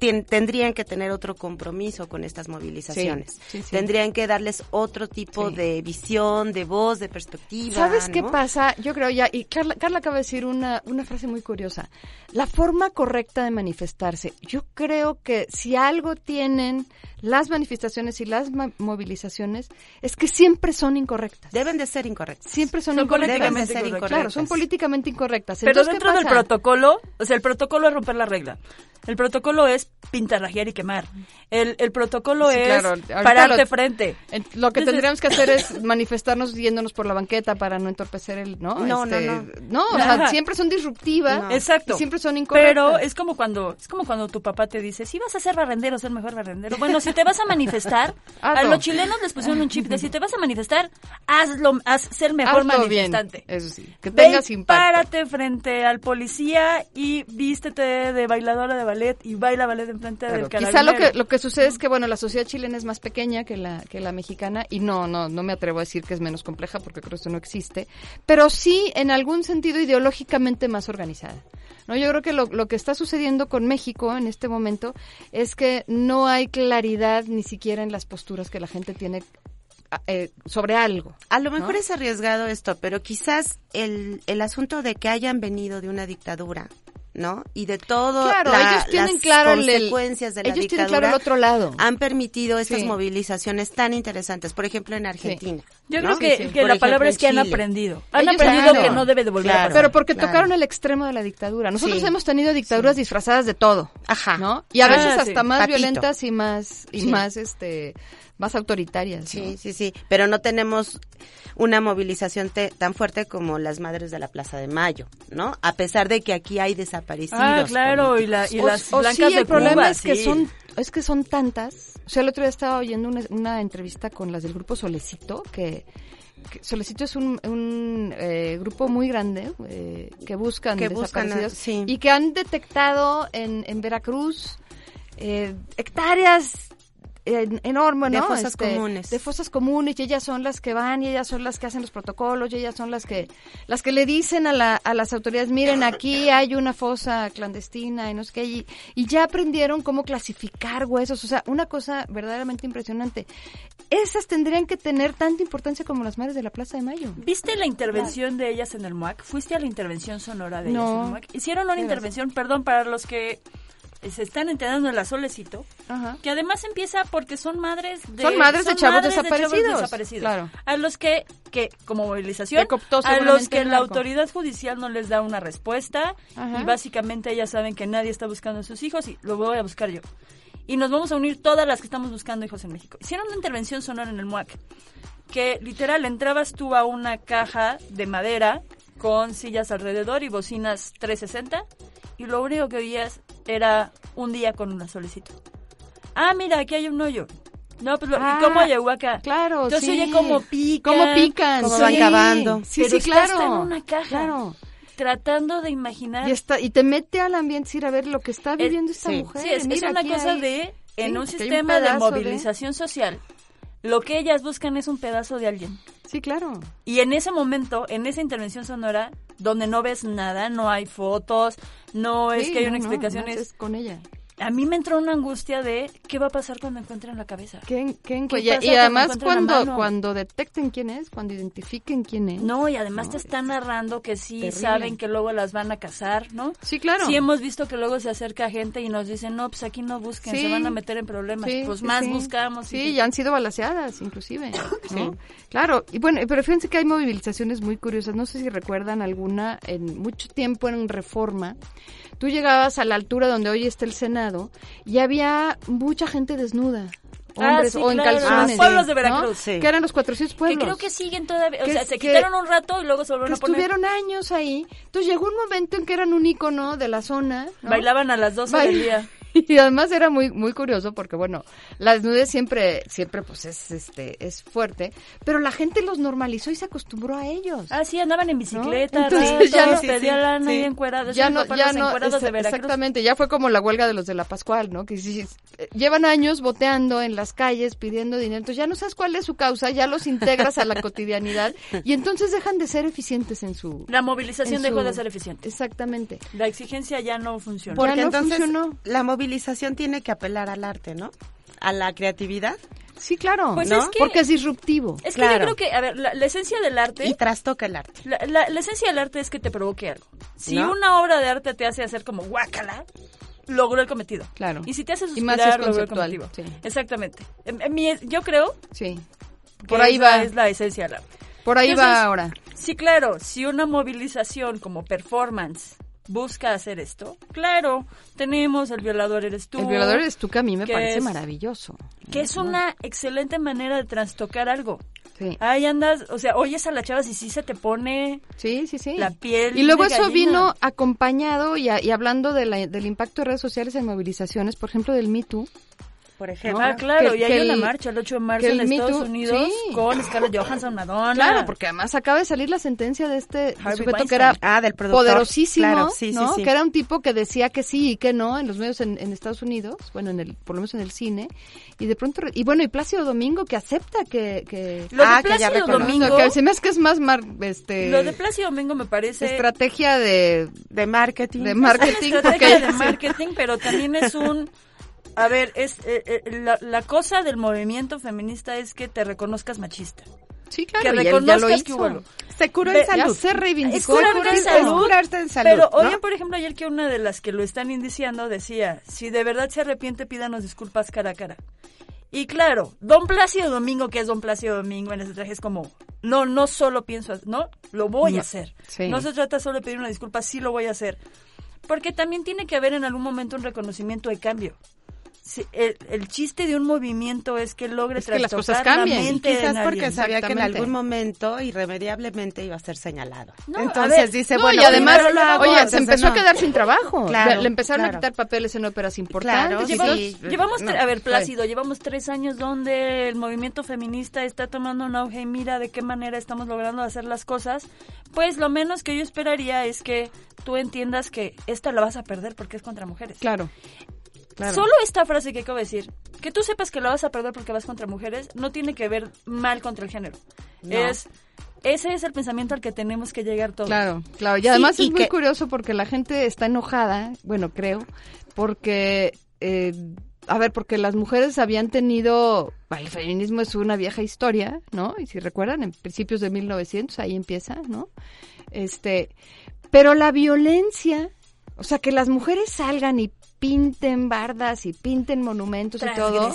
tendrían que tener otro compromiso con estas movilizaciones. Tendrían que darles otro tipo de visión, de voz, de perspectiva. ¿Sabes qué pasa? Yo creo ya, y Carla, Carla acaba de decir una, una frase muy curiosa. La forma correcta de manifestarse. Yo creo que si algo tienen las manifestaciones y las movilizaciones es que siempre son incorrectas. Deben de ser incorrectas. Siempre son, políticamente incorrectas. Claro, son políticamente incorrectas. Pero dentro del protocolo, o sea, el protocolo es romper la regla. El protocolo es pintarrajear y quemar. El, el protocolo es pararte frente. Lo que tendríamos que hacer es manifestarnos yéndonos por la banqueta para no entorpecer el, ¿no? No, no, este, no. No, o sea, siempre son disruptivas. Exacto. siempre son incorrectas. Pero es como cuando es como cuando tu papá te dice, si vas a ser barrendero, ser mejor barrendero. Bueno, si te vas a manifestar, a los chilenos les pusieron un chip de si te vas a manifestar, hazlo, haz ser mejor manifestante. eso sí, que tengas impacto. Párate frente al policía y vístete de bailadora de ballet y baila ballet enfrente del carabinero. Quizá lo que lo que sucede es que bueno, la sociedad chilena es más pequeña que la que la mexicana y no no no me atrevo a decir que es menos compleja porque creo que eso no existe, pero sí en algún sentido ideológicamente más organizada. No, yo creo que lo, lo que está sucediendo con México en este momento es que no hay claridad ni siquiera en las posturas que la gente tiene eh, sobre algo. A lo mejor es arriesgado esto, pero quizás el, el asunto de que hayan venido de una dictadura ¿no? Y de todo claro, ellos tienen las claro consecuencias de la ellos dictadura tienen claro el otro lado. han permitido estas Sí. movilizaciones tan interesantes, por ejemplo en Argentina. Yo ¿no? creo que, la ejemplo, palabra es que han aprendido. Han Ellos aprendido claro. que no debe de volver a Claro. pasar. Pero porque claro. tocaron el extremo de la dictadura. Nosotros Sí. hemos tenido dictaduras disfrazadas de todo, Ajá. ¿no? Y a Ah, veces sí. hasta más Patito. violentas y más y Sí. más este más autoritarias. ¿no? Sí, sí, sí, pero no tenemos una movilización te- tan fuerte como las madres de la Plaza de Mayo, ¿no? A pesar de que aquí hay desaparecidos. Ah, claro, y, políticos. la, y O- las o blancas sí, de el problema Cuba, es que sí. son es que son tantas. O sea, el otro día estaba oyendo una, una entrevista con las del grupo Solecito que que Solecito es un, un, eh, grupo muy grande eh, que buscan Que buscan desaparecidos sí. y que han detectado en, en Veracruz eh, hectáreas en- enorme, De ¿no? fosas Este, comunes. De fosas comunes, y ellas son las que van, y ellas son las que hacen los protocolos, y ellas son las que las que le dicen a, la, a las autoridades, miren, aquí hay una fosa clandestina, y no sé qué, y, y ya aprendieron cómo clasificar huesos, o sea, una cosa verdaderamente impresionante. Esas tendrían que tener tanta importancia como las madres de la Plaza de Mayo. ¿Viste la intervención de ellas en el MUAC? ¿Fuiste a la intervención sonora de ellas No. en el MUAC? Hicieron una ¿Qué intervención, perdón, para los que se están enterando en la Solecito, Ajá. que además empieza porque son madres de... Son madres de chavos madres desaparecidos, desaparecidos. claro. A los que, que como movilización, Que a los que la autoridad judicial no les da una respuesta Ajá. y básicamente ellas saben que nadie está buscando a sus hijos y lo voy a buscar yo. Y nos vamos a unir todas las que estamos buscando hijos en México. Hicieron una intervención sonora en el MUAC que literal entrabas tú a una caja de madera con sillas alrededor y bocinas 360 y lo único que oías era un día con una solicito. Ah, mira, aquí hay un hoyo. No, pues, Ah, ¿y cómo Ayahuasca? Claro, Entonces sí. oye cómo pican. Cómo pican, Cómo sí. van cavando. Sí, Pero sí, claro. en una caja. Claro. Tratando de imaginar. Y, está, y te mete al ambiente ir a ver lo que está viviendo esta sí. mujer. Sí, es, es Mira, una aquí cosa hay- de, en sí, un hay un sistema de movilización social, lo que ellas buscan es un pedazo de alguien. Sí, claro. Y en ese momento, en esa intervención sonora, donde no ves nada, no hay fotos, no es que hay una no, explicación, no, es con ella. A mí me entró una angustia de qué va a pasar cuando encuentren la cabeza. ¿Qué, qué, ¿Qué y, y además cuando, cuando detecten quién es, cuando identifiquen quién es. No, y además te están narrando que sí terrible. saben que luego las van a cazar, ¿no? Sí, claro. Sí hemos visto que luego se acerca gente y nos dicen, no, pues aquí no busquen, Sí. se van a meter en problemas. Sí, pues más sí. buscamos. Sí, y- ya han sido balaseadas, inclusive. ¿no? Claro, y bueno, pero fíjense que hay movilizaciones muy curiosas. No sé si recuerdan alguna, en mucho tiempo en Reforma, tú llegabas a la altura donde hoy está el Senado y había mucha gente desnuda. Ah, Hombres sí, o en claro, calzones. los pueblos de ¿no? Veracruz. Sí. Que eran los 400 que pueblos. creo que siguen todavía, o Que- sea, se que- quitaron un rato y luego se que volvieron a poner. estuvieron años ahí. Entonces llegó un momento en que eran un ícono de la zona. ¿no? Bailaban a las 12 Bail- del día. Y además era muy muy curioso porque bueno, la desnudez siempre siempre pues es este es fuerte, pero la gente los normalizó y se acostumbró a ellos. Ah, sí, andaban en bicicleta, Entonces ratos, ya no- pedía sí, lana y encuerados. ya no ya los no de exactamente, ya fue como la huelga de los de la Pascual, ¿no? Que sí, eh, llevan años boteando en las calles pidiendo dinero, entonces ya no sabes cuál es su causa, ya los integras a la cotidianidad y entonces dejan de ser eficientes en su La movilización dejó su- de ser eficiente. Exactamente. La exigencia ya no funciona. Por- Porque no entonces funcionó. la movilización tiene que apelar al arte, ¿no? A la creatividad Sí, claro, Pues ¿no? es que- porque es disruptivo. es que yo creo que, a ver, la, la esencia del arte... y trastoca el arte. La, la- la esencia del arte es que te provoque algo. Si ¿No? una obra de arte te hace hacer como guácala, logró el cometido. Claro. Y si te hace Y más suspirar, es logró el conceptual, cometido. sí. Exactamente. En- en mi- yo creo Sí. que Por ahí esa va. es la esencia del arte. Por ahí Entonces, va ahora. Sí, claro, si una movilización como performance busca hacer esto, claro, tenemos el violador eres tú. El violador eres tú que a mí me parece es- maravilloso. Que es una excelente manera de trastocar algo. Sí. Ahí andas, o sea, oyes a la chava si sí se te pone Sí, sí, sí. la piel. Y luego de eso vino acompañado y, a- y hablando de la- del impacto de redes sociales en movilizaciones, por ejemplo, del Me Too. Por ejemplo. Ah, claro, Que- y hay que una el- marcha el 8 de marzo en el Estados Too- Unidos sí. con Scarlett Johansson, Madonna. Claro, porque además acaba de salir la sentencia de este Harvey sujeto que era Ah, del productor. poderosísimo, Claro, sí, sí, ¿no? sí. Que era un tipo que decía que sí y que no en los medios en, en Estados Unidos, bueno, en el, por lo menos en el cine, y de pronto, y bueno, y Plácido Domingo que acepta que... que Lo Ah, de que ya Plácido. Domingo, que se me hace que es más, mar, este, lo de Plácido Domingo me parece estrategia de, De marketing. de es una marketing. estrategia porque- de marketing, pero también es un a ver, es eh, eh, la, la cosa del movimiento feminista es que te reconozcas machista. Sí, claro, que y él ya lo reconozcas que hubo. Se curó en salud. se reivindicó. Es curarte en salud. en salud. Pero oye, por ejemplo, ayer que una de las que lo están indiciando decía, si de verdad se arrepiente, pídanos disculpas cara a cara. Y claro, Don Plácido Domingo, que es Don Plácido Domingo en ese traje, es como, no, no solo pienso, no, lo voy a hacer. No se trata solo de pedir una disculpa, sí lo voy a hacer. Porque también tiene que haber en algún momento un reconocimiento de cambio el, chiste de un movimiento es que logre es que las cosas cambien. Quizás porque sabía que en algún momento irremediablemente iba a ser señalado. entonces dice, bueno, y además, oye, se empezó a quedar sin trabajo. le, empezaron a quitar papeles en óperas importantes. llevamos, a ver, Plácido, llevamos tres años donde el movimiento feminista está tomando un auge y mira de qué manera estamos logrando hacer las cosas. Pues lo menos que yo esperaría es que tú entiendas que esta la vas a perder porque es contra mujeres. Claro. Solo esta frase que acabo de decir, que tú sepas que la vas a perder porque vas contra mujeres, no tiene que ver mal contra el género. Es ese es el pensamiento al que tenemos que llegar todos. Claro, claro. Y además es muy curioso porque la gente está enojada, bueno, creo, porque, eh, a ver, porque las mujeres habían tenido, el feminismo es una vieja historia, ¿no? Y si recuerdan, en principios de 1900, ahí empieza, ¿no? Este, pero la violencia, o sea, que las mujeres salgan y pinten bardas y pinten monumentos y todo.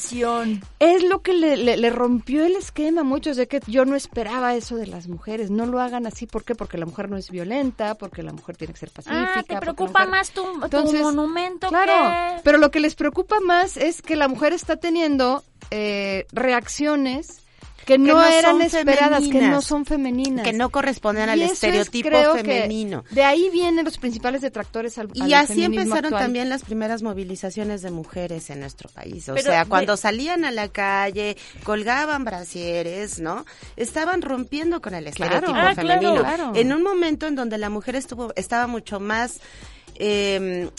Es lo que le, rompió el esquema a muchos de que yo no esperaba eso de las mujeres. No lo hagan así. ¿Por qué? Porque la mujer no es violenta, porque la mujer tiene que ser pacífica. Ah, te preocupa más tu, monumento claro, pero lo que les preocupa más es que la mujer está teniendo eh, reacciones que no, eran esperadas, que no son femeninas. Que no corresponden al estereotipo femenino. De ahí vienen los principales detractores al Y así empezaron también las primeras movilizaciones de mujeres en nuestro país. O sea, cuando salían a la calle, colgaban brasieres, ¿no? Estaban rompiendo con el estereotipo ah, femenino. En un momento en donde la mujer estuvo estaba mucho más eh,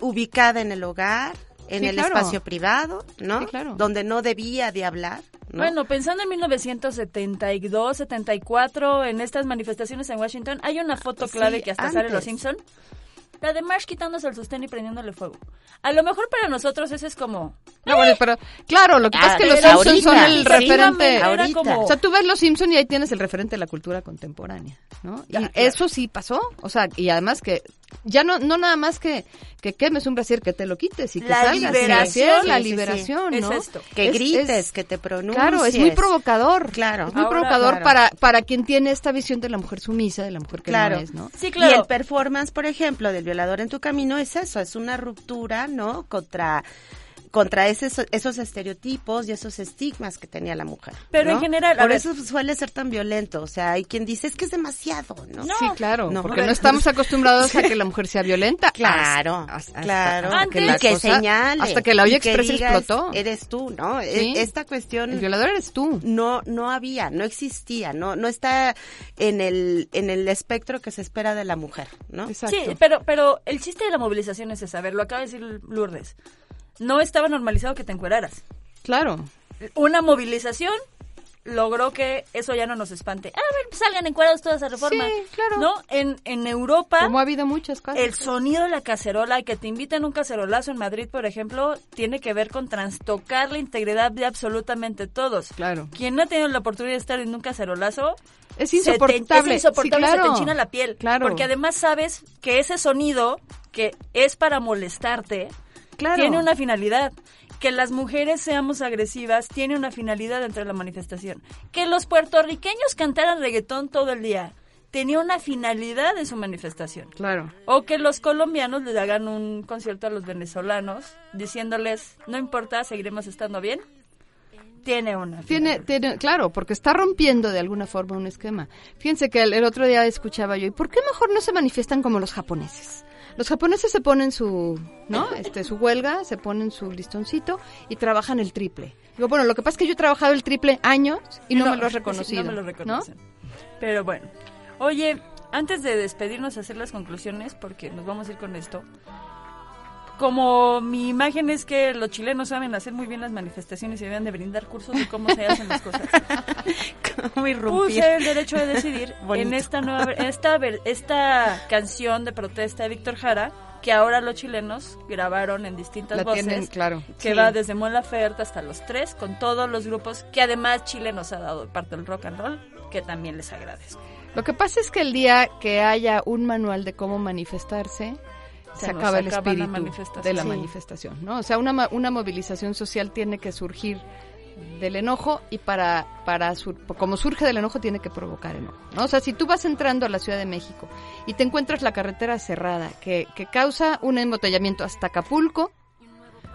ubicada en el hogar, en el espacio privado, ¿no? claro. Donde no debía de hablar. Bueno, pensando en 1972, 74, en estas manifestaciones en Washington, hay una foto clave que hasta sale Los Simpson. La de Marsh quitándose el sostén y prendiéndole fuego. A lo mejor para nosotros eso es como... No, bueno, pero claro, lo que pasa es que los Simpsons son el referente... O sea, tú ves los Simpsons y ahí tienes el referente de la cultura contemporánea, ¿no? Y eso sí pasó, o sea, y además que ya no no nada más que que quemes un brasier que te lo quites y que la salgas liberación, la liberación ¿no? es esto que grites que te pronuncies claro es muy provocador claro. es muy provocador para para quien tiene esta visión de la mujer sumisa de la mujer que no es no sí claro. Y el performance por ejemplo del violador en tu camino es eso es una ruptura no contra contra esos, esos estereotipos y esos estigmas que tenía la mujer. Pero en general, por eso suele ser tan violento, o sea, hay quien dice es que es demasiado, ¿no? sí, claro, porque no estamos acostumbrados a que la mujer sea violenta. Claro, claro, que, que señale, hasta que la olla expresa explotó. Eres tú, ¿no? E, esta cuestión el violador eres tú. No no había, no existía, no no está en el en el espectro que se espera de la mujer, ¿no? Exacto. Sí, pero pero el chiste de la movilización es saber, lo acaba de decir Lourdes no estaba normalizado que te encueraras. Claro. Una movilización logró que eso ya no nos espante. A ver, salgan encuadrados toda esa reforma. Sí, claro. ¿No? En, en Europa. Como ha habido muchas cosas. El sonido de la cacerola y que te inviten a un cacerolazo en Madrid, por ejemplo, tiene que ver con trastocar la integridad de absolutamente todos. Claro. Quien no ha tenido la oportunidad de estar en un cacerolazo. Es insoportable. es insoportable, se te enchina la piel. Claro. Porque además sabes que ese sonido, que es para molestarte, tiene una finalidad. Que las mujeres seamos agresivas tiene una finalidad dentro de la manifestación. Que los puertorriqueños cantaran reggaetón todo el día tenía una finalidad de su manifestación. Claro. O que los colombianos le hagan un concierto a los venezolanos diciéndoles, no importa, seguiremos estando bien. Tiene una. Tiene, tiene, claro, porque está rompiendo de alguna forma un esquema. Fíjense que el otro día escuchaba yo, ¿y por qué mejor no se manifiestan como los japoneses? Los japoneses se ponen su, ¿no? Este, su huelga, se ponen su listoncito y trabajan el triple. Digo, bueno, lo que pasa es que yo he trabajado el triple años y no, me lo he reconocido. No me lo reconocen. Pero bueno. Oye, antes de despedirnos, hacer las conclusiones, porque nos vamos a ir con esto como mi imagen es que los chilenos saben hacer muy bien las manifestaciones y deben de brindar cursos de cómo se hacen las cosas. Puse el derecho de decidir en esta nueva esta esta canción de protesta de Víctor Jara que ahora los chilenos grabaron en distintas voces, claro. que va desde Mon Laferte hasta los tres, con todos los grupos que además Chile nos ha dado parte del rock and roll, que también les agradezco. Lo que pasa es que el día que haya un manual de cómo manifestarse, se, acaba el espíritu de la manifestación, ¿no? O sea, una, una movilización social tiene que surgir del enojo y para, para como surge del enojo tiene que provocar enojo, ¿no? O sea, si tú vas entrando a la Ciudad de México y te encuentras la carretera cerrada que, que causa un embotellamiento hasta Acapulco,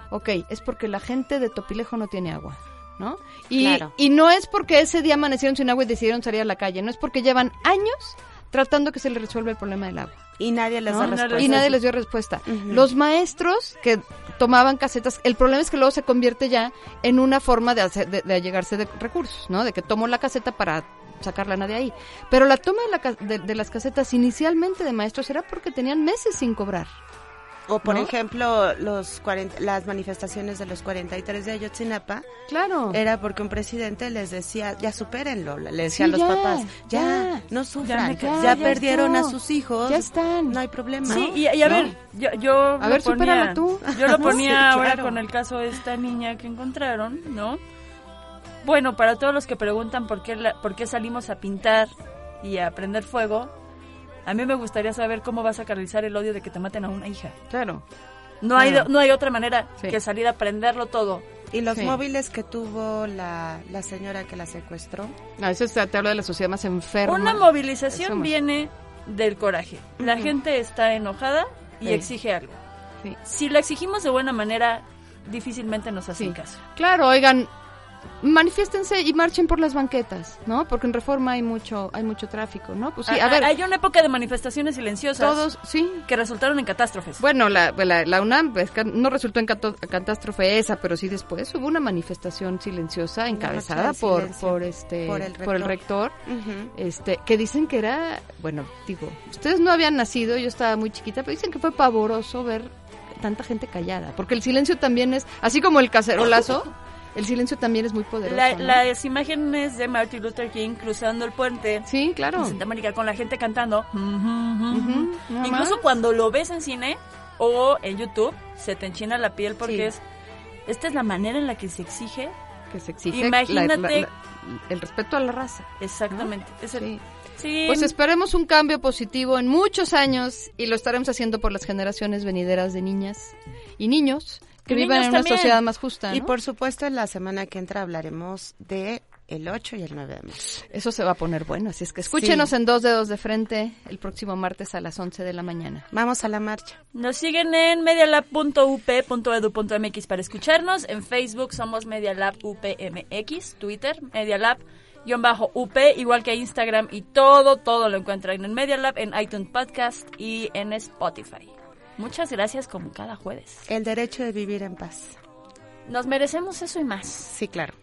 ok, es porque la gente de Topilejo no tiene agua. ¿no? Y, y no es porque ese día amanecieron sin agua y decidieron salir a la calle, no es porque llevan años tratando que se les resuelva el problema del agua. Y nadie les respuesta. Y nadie les dio respuesta. Los maestros que tomaban casetas, el problema es que luego se convierte ya en una forma de, hacer, de, allegarse de recursos, ¿no? De que tomo la caseta para sacarla nadie ahí. Pero la toma de, de, las casetas inicialmente de maestros era porque tenían meses sin cobrar. O por ejemplo, los las manifestaciones de los 43 de Ayotzinapa. Claro. Era porque un presidente les decía, ya supérenlo, le decía a los papás, ya, no sufran, ya, perdieron a sus hijos. Ya están. No hay problema. Sí, y, a ver, yo, yo a ver, ponía, tú. Yo lo ponía ahora con el caso de esta niña que encontraron, ¿no? Bueno, para todos los que preguntan por qué, por qué salimos a pintar y a prender fuego, a mí me gustaría saber cómo vas a canalizar el odio de que te maten a una hija. Claro. No, hay, no hay otra manera que salir a prenderlo todo. ¿Y los móviles que tuvo la, señora que la secuestró? No, eso te habla de la sociedad más enferma. Una movilización viene del coraje. La gente está enojada y exige algo. Si lo exigimos de buena manera, difícilmente nos hacen caso. Claro, oigan, manifiéstense y marchen por las banquetas, ¿no? Porque en Reforma hay mucho hay mucho tráfico, ¿no? Pues sí, a, ver, hay una época de manifestaciones silenciosas. Todos, sí, que resultaron en catástrofes. Bueno, la, la, UNAM pues, no resultó en catástrofe esa, pero sí después hubo una manifestación silenciosa encabezada por por este por el rector, este que dicen que era, bueno, digo, ustedes no habían nacido, yo estaba muy chiquita, pero dicen que fue pavoroso ver tanta gente callada, porque el silencio también es así como el cacerolazo el silencio también es muy poderoso. Las imágenes de Martin Luther King cruzando el puente. Sí, claro. En Santa con la gente cantando. Incluso cuando lo ves en cine o en YouTube, se te enchina la piel porque es. Esta es la manera en la que se exige. Que se exige. Imagínate. el respeto a la raza. Exactamente. sí. Pues esperemos un cambio positivo en muchos años y lo estaremos haciendo por las generaciones venideras de niñas y niños que vivan en una sociedad más justa. Y por supuesto, en la semana que entra hablaremos de el 8 y el 9 de marzo. Eso se va a poner bueno, así es que escúchenos en Dos Dedos de Frente el próximo martes a las 11 de la mañana. Vamos a la marcha. Nos siguen en medialab.up.edu.mx para escucharnos. En Facebook somos Medialab UPMX, Twitter Medialab bajo UP, igual que Instagram y todo, todo lo encuentran en Medialab, en iTunes Podcast y en Spotify. Muchas gracias como cada jueves. El derecho de vivir en paz. Nos merecemos eso y más. Sí, claro.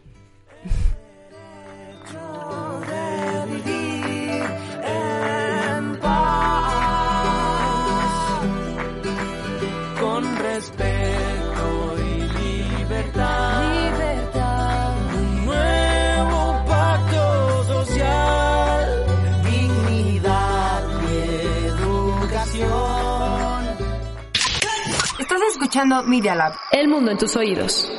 con respeto escuchando Media Lab. El mundo en tus oídos.